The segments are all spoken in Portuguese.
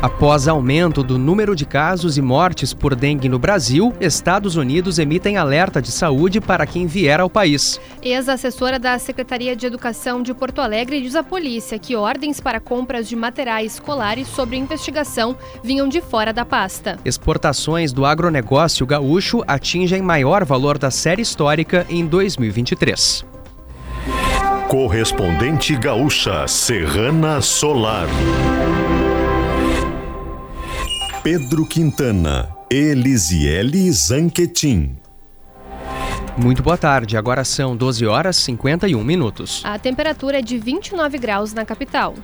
Após aumento do número de casos e mortes por dengue no Brasil, Estados Unidos emitem alerta de saúde para quem vier ao país. Ex-assessora da Secretaria de Educação de Porto Alegre diz à polícia que ordens para compras de materiais escolares sobre investigação vinham de fora da pasta. Exportações do agronegócio gaúcho atingem maior valor da série histórica em 2023. Correspondente gaúcha Serrana Solar. Pedro Quintana, Elisiele Zanquetin. Muito boa tarde, agora são 12 horas e 51 minutos. A temperatura é de 29 graus na capital.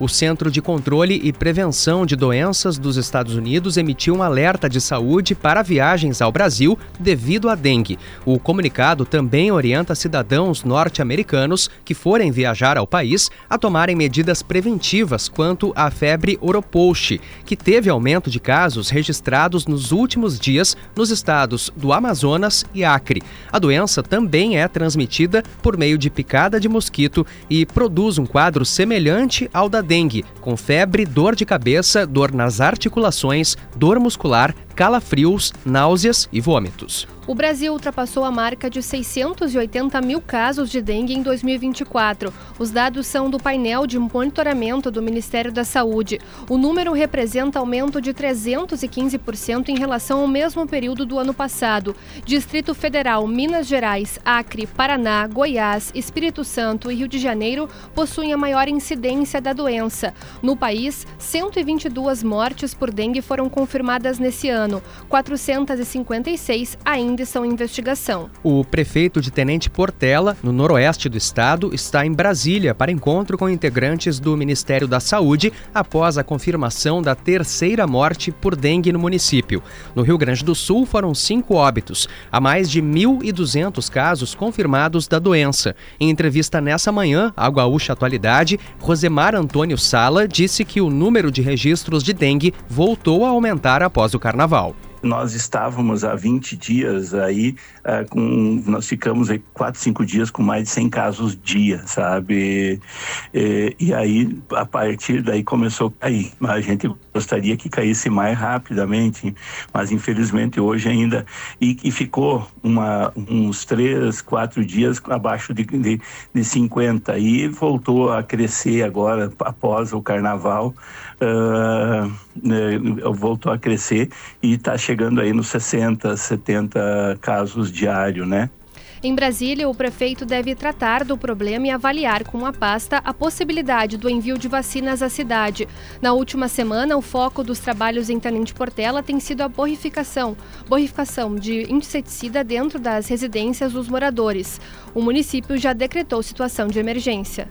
O Centro de Controle e Prevenção de Doenças dos Estados Unidos emitiu um alerta de saúde para viagens ao Brasil devido à dengue. O comunicado também orienta cidadãos norte-americanos que forem viajar ao país a tomarem medidas preventivas quanto à febre oropouche, que teve aumento de casos registrados nos últimos dias nos estados do Amazonas e Acre. A doença também é transmitida por meio de picada de mosquito e produz um quadro semelhante ao da dengue, com febre, dor de cabeça, dor nas articulações, dor muscular, calafrios, náuseas e vômitos. O Brasil ultrapassou a marca de 680 mil casos de dengue em 2024. Os dados são do painel de monitoramento do Ministério da Saúde. O número representa aumento de 315% em relação ao mesmo período do ano passado. Distrito Federal, Minas Gerais, Acre, Paraná, Goiás, Espírito Santo e Rio de Janeiro possuem a maior incidência da doença. No país, 122 mortes por dengue foram confirmadas nesse ano. 456 ainda ainda estão em investigação. O prefeito de Tenente Portela, no noroeste do estado, está em Brasília para encontro com integrantes do Ministério da Saúde após a confirmação da terceira morte por dengue no município. No Rio Grande do Sul foram cinco óbitos, há mais de 1.200 casos confirmados da doença. Em entrevista nessa manhã, à Gaúcha Atualidade, Rosemar Antônio Sala disse que o número de registros de dengue voltou a aumentar após o carnaval nós estávamos há 20 dias aí, uh, com, nós ficamos aí 4, 5 dias com mais de 100 casos dia, sabe? E, e aí, a partir daí começou a cair. A gente gostaria que caísse mais rapidamente, mas infelizmente hoje ainda. E, e ficou uma, uns 3, 4 dias abaixo de, de, de 50 e voltou a crescer agora após o carnaval. Uh, voltou a crescer e está chegando aí nos 60, 70 casos diários, né? Em Brasília, o prefeito deve tratar do problema e avaliar com a pasta a possibilidade do envio de vacinas à cidade. Na última semana, o foco dos trabalhos em Tenente Portela tem sido a borrificação, borrificação de inseticida dentro das residências dos moradores. O município já decretou situação de emergência.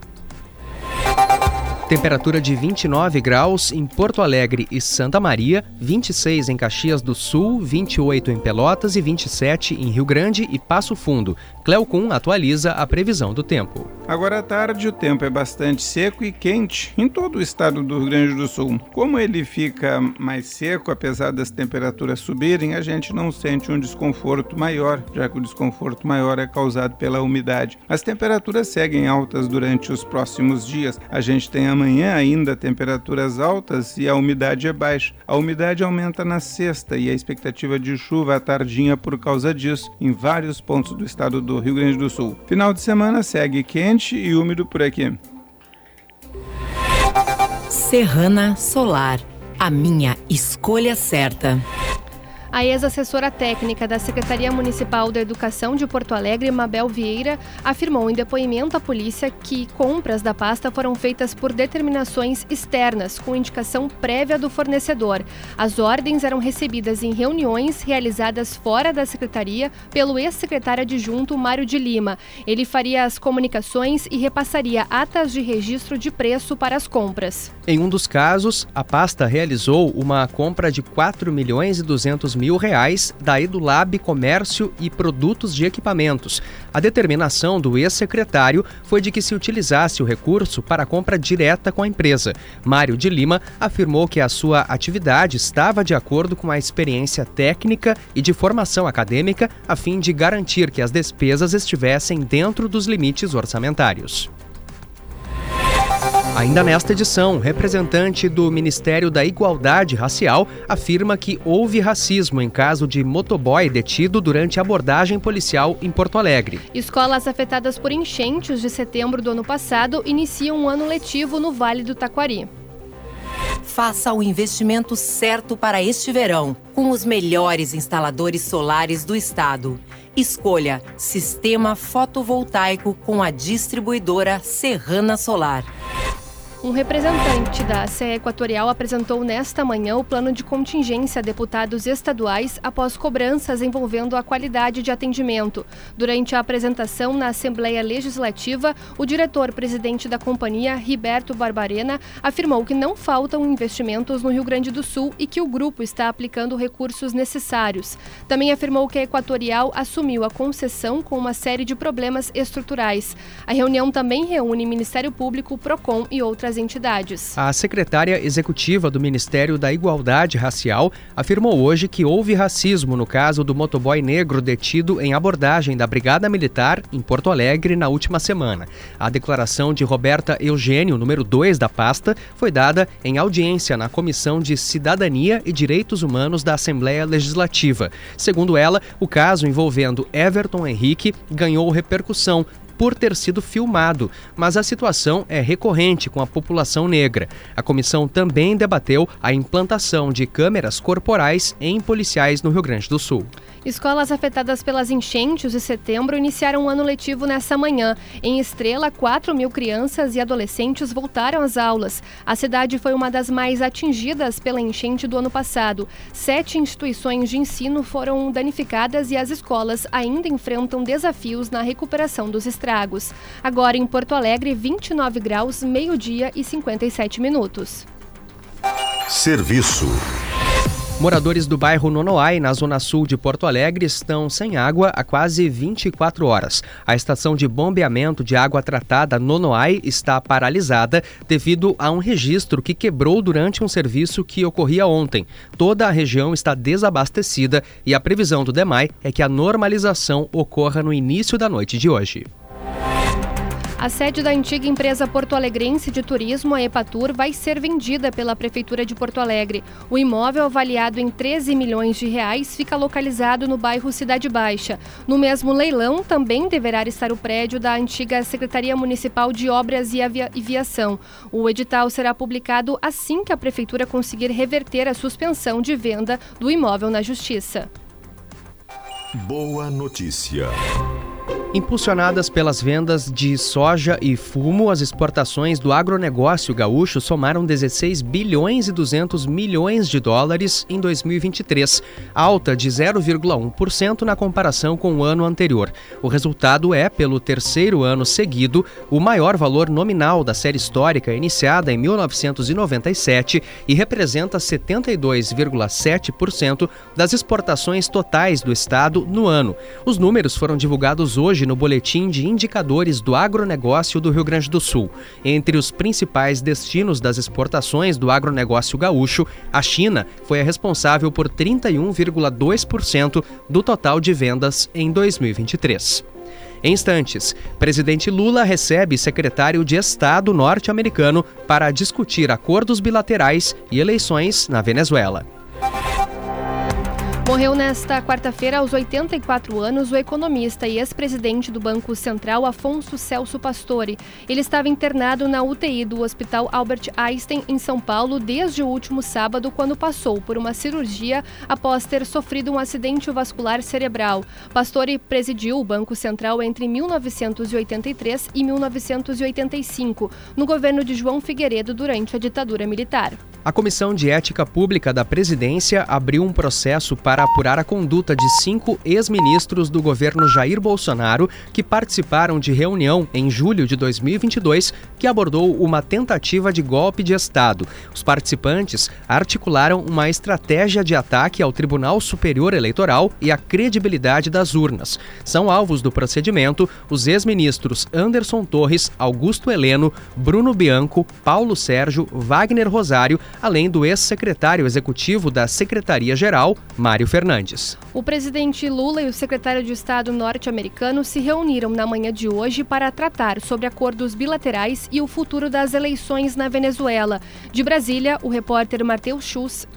Temperatura de 29 graus em Porto Alegre e Santa Maria, 26 em Caxias do Sul, 28 em Pelotas e 27 em Rio Grande e Passo Fundo. Cleocum atualiza a previsão do tempo. Agora à tarde o tempo é bastante seco e quente em todo o estado do Rio Grande do Sul. Como ele fica mais seco, apesar das temperaturas subirem, a gente não sente um desconforto maior, já que o desconforto maior é causado pela umidade. As temperaturas seguem altas durante os próximos dias. A gente tem amanhã ainda temperaturas altas e a umidade é baixa. A umidade aumenta na sexta e a expectativa de chuva à tardinha por causa disso em vários pontos do estado do Rio Grande do Sul. Final de semana segue quente e úmido por aqui. Serrana Solar, a minha escolha certa. A ex-assessora técnica da Secretaria Municipal da Educação de Porto Alegre, Mabel Vieira, afirmou em depoimento à polícia que compras da pasta foram feitas por determinações externas, com indicação prévia do fornecedor. As ordens eram recebidas em reuniões realizadas fora da secretaria pelo ex-secretário adjunto Mário de Lima. Ele faria as comunicações e repassaria atas de registro de preço para as compras. Em um dos casos, a pasta realizou uma compra de 4 milhões e 200 mil mil reais da Edulab Comércio e Produtos de Equipamentos. A determinação do ex-secretário foi de que se utilizasse o recurso para compra direta com a empresa. Mário de Lima afirmou que a sua atividade estava de acordo com a experiência técnica e de formação acadêmica, a fim de garantir que as despesas estivessem dentro dos limites orçamentários. Ainda nesta edição, representante do Ministério da Igualdade Racial afirma que houve racismo em caso de motoboy detido durante abordagem policial em Porto Alegre. Escolas afetadas por enchentes de setembro do ano passado iniciam um ano letivo no Vale do Taquari. Faça o investimento certo para este verão, com os melhores instaladores solares do estado. Escolha Sistema Fotovoltaico com a distribuidora Serrana Solar. Um representante da CE Equatorial apresentou nesta manhã o plano de contingência a deputados estaduais após cobranças envolvendo a qualidade de atendimento. Durante a apresentação na Assembleia Legislativa, o diretor-presidente da companhia, Riberto Barbarena, afirmou que não faltam investimentos no Rio Grande do Sul e que o grupo está aplicando recursos necessários. Também afirmou que a Equatorial assumiu a concessão com uma série de problemas estruturais. A reunião também reúne Ministério Público, PROCON e outras entidades. A secretária executiva do Ministério da Igualdade Racial afirmou hoje que houve racismo no caso do motoboy negro detido em abordagem da Brigada Militar em Porto Alegre na última semana. A declaração de Roberta Eugênio, número 2 da pasta, foi dada em audiência na Comissão de Cidadania e Direitos Humanos da Assembleia Legislativa. Segundo ela, o caso envolvendo Everton Henrique ganhou repercussão por ter sido filmado, mas a situação é recorrente com a população negra. A comissão também debateu a implantação de câmeras corporais em policiais no Rio Grande do Sul. Escolas afetadas pelas enchentes de setembro iniciaram o um ano letivo nessa manhã. Em Estrela, 4 mil crianças e adolescentes voltaram às aulas. A cidade foi uma das mais atingidas pela enchente do ano passado. Sete instituições de ensino foram danificadas e as escolas ainda enfrentam desafios na recuperação dos estragos. Agora em Porto Alegre, 29 graus, meio-dia e 57 minutos. Serviço. Moradores do bairro Nonoai, na zona sul de Porto Alegre, estão sem água há quase 24 horas. A estação de bombeamento de água tratada Nonoai está paralisada devido a um registro que quebrou durante um serviço que ocorria ontem. Toda a região está desabastecida e a previsão do DEMAI é que a normalização ocorra no início da noite de hoje. A sede da antiga empresa porto-alegrense de turismo, a Epatur, vai ser vendida pela Prefeitura de Porto Alegre. O imóvel, avaliado em 13 milhões de reais, fica localizado no bairro Cidade Baixa. No mesmo leilão, também deverá estar o prédio da antiga Secretaria Municipal de Obras e Aviação. O edital será publicado assim que a Prefeitura conseguir reverter a suspensão de venda do imóvel na Justiça. Boa notícia. Impulsionadas pelas vendas de soja e fumo, as exportações do agronegócio gaúcho somaram 16 bilhões e 200 milhões de dólares em 2023, alta de 0,1% na comparação com o ano anterior. O resultado é, pelo terceiro ano seguido, o maior valor nominal da série histórica iniciada em 1997 e representa 72,7% das exportações totais do estado no ano. Os números foram divulgados hoje hoje no Boletim de Indicadores do Agronegócio do Rio Grande do Sul. Entre os principais destinos das exportações do agronegócio gaúcho, a China foi a responsável por 31,2% do total de vendas em 2023. Em instantes, presidente Lula recebe secretário de Estado norte-americano para discutir acordos bilaterais e eleições na Venezuela. Morreu nesta quarta-feira, aos 84 anos, o economista e ex-presidente do Banco Central, Afonso Celso Pastore. Ele estava internado na UTI do Hospital Albert Einstein, em São Paulo, desde o último sábado, quando passou por uma cirurgia após ter sofrido um acidente vascular cerebral. Pastore presidiu o Banco Central entre 1983 e 1985, no governo de João Figueiredo durante a ditadura militar. A Comissão de Ética Pública da Presidência abriu um processo para apurar a conduta de cinco ex-ministros do governo Jair Bolsonaro que participaram de reunião em julho de 2022 que abordou uma tentativa de golpe de Estado. Os participantes articularam uma estratégia de ataque ao Tribunal Superior Eleitoral e à credibilidade das urnas. São alvos do procedimento os ex-ministros Anderson Torres, Augusto Heleno, Bruno Bianco, Paulo Sérgio, Wagner Rosário, além do ex-secretário executivo da Secretaria-Geral, Mário Fernandes. O presidente Lula e o secretário de Estado norte-americano se reuniram na manhã de hoje para tratar sobre acordos bilaterais e o futuro das eleições na Venezuela. De Brasília, o repórter Matheus Schuss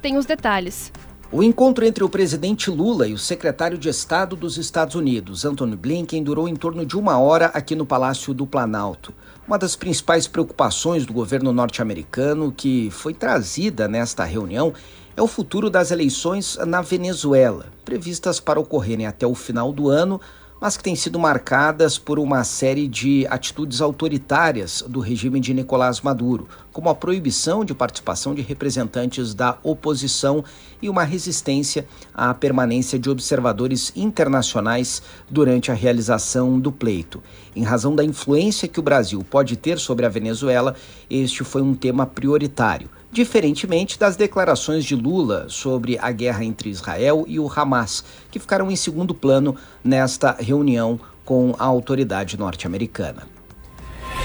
tem os detalhes. O encontro entre o presidente Lula e o secretário de Estado dos Estados Unidos, Antony Blinken, durou em torno de uma hora aqui no Palácio do Planalto. Uma das principais preocupações do governo norte-americano que foi trazida nesta reunião é o futuro das eleições na Venezuela, previstas para ocorrerem até o final do ano, mas que têm sido marcadas por uma série de atitudes autoritárias do regime de Nicolás Maduro, como a proibição de participação de representantes da oposição e uma resistência à permanência de observadores internacionais durante a realização do pleito. Em razão da influência que o Brasil pode ter sobre a Venezuela, este foi um tema prioritário diferentemente das declarações de Lula sobre a guerra entre Israel e o Hamas, que ficaram em segundo plano nesta reunião com a autoridade norte-americana.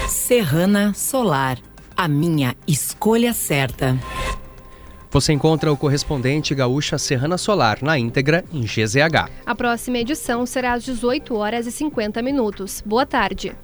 Serrana Solar, a minha escolha certa. Você encontra o correspondente gaúcha Serrana Solar na íntegra em GZH. A próxima edição será às 18 horas e 50 minutos. Boa tarde.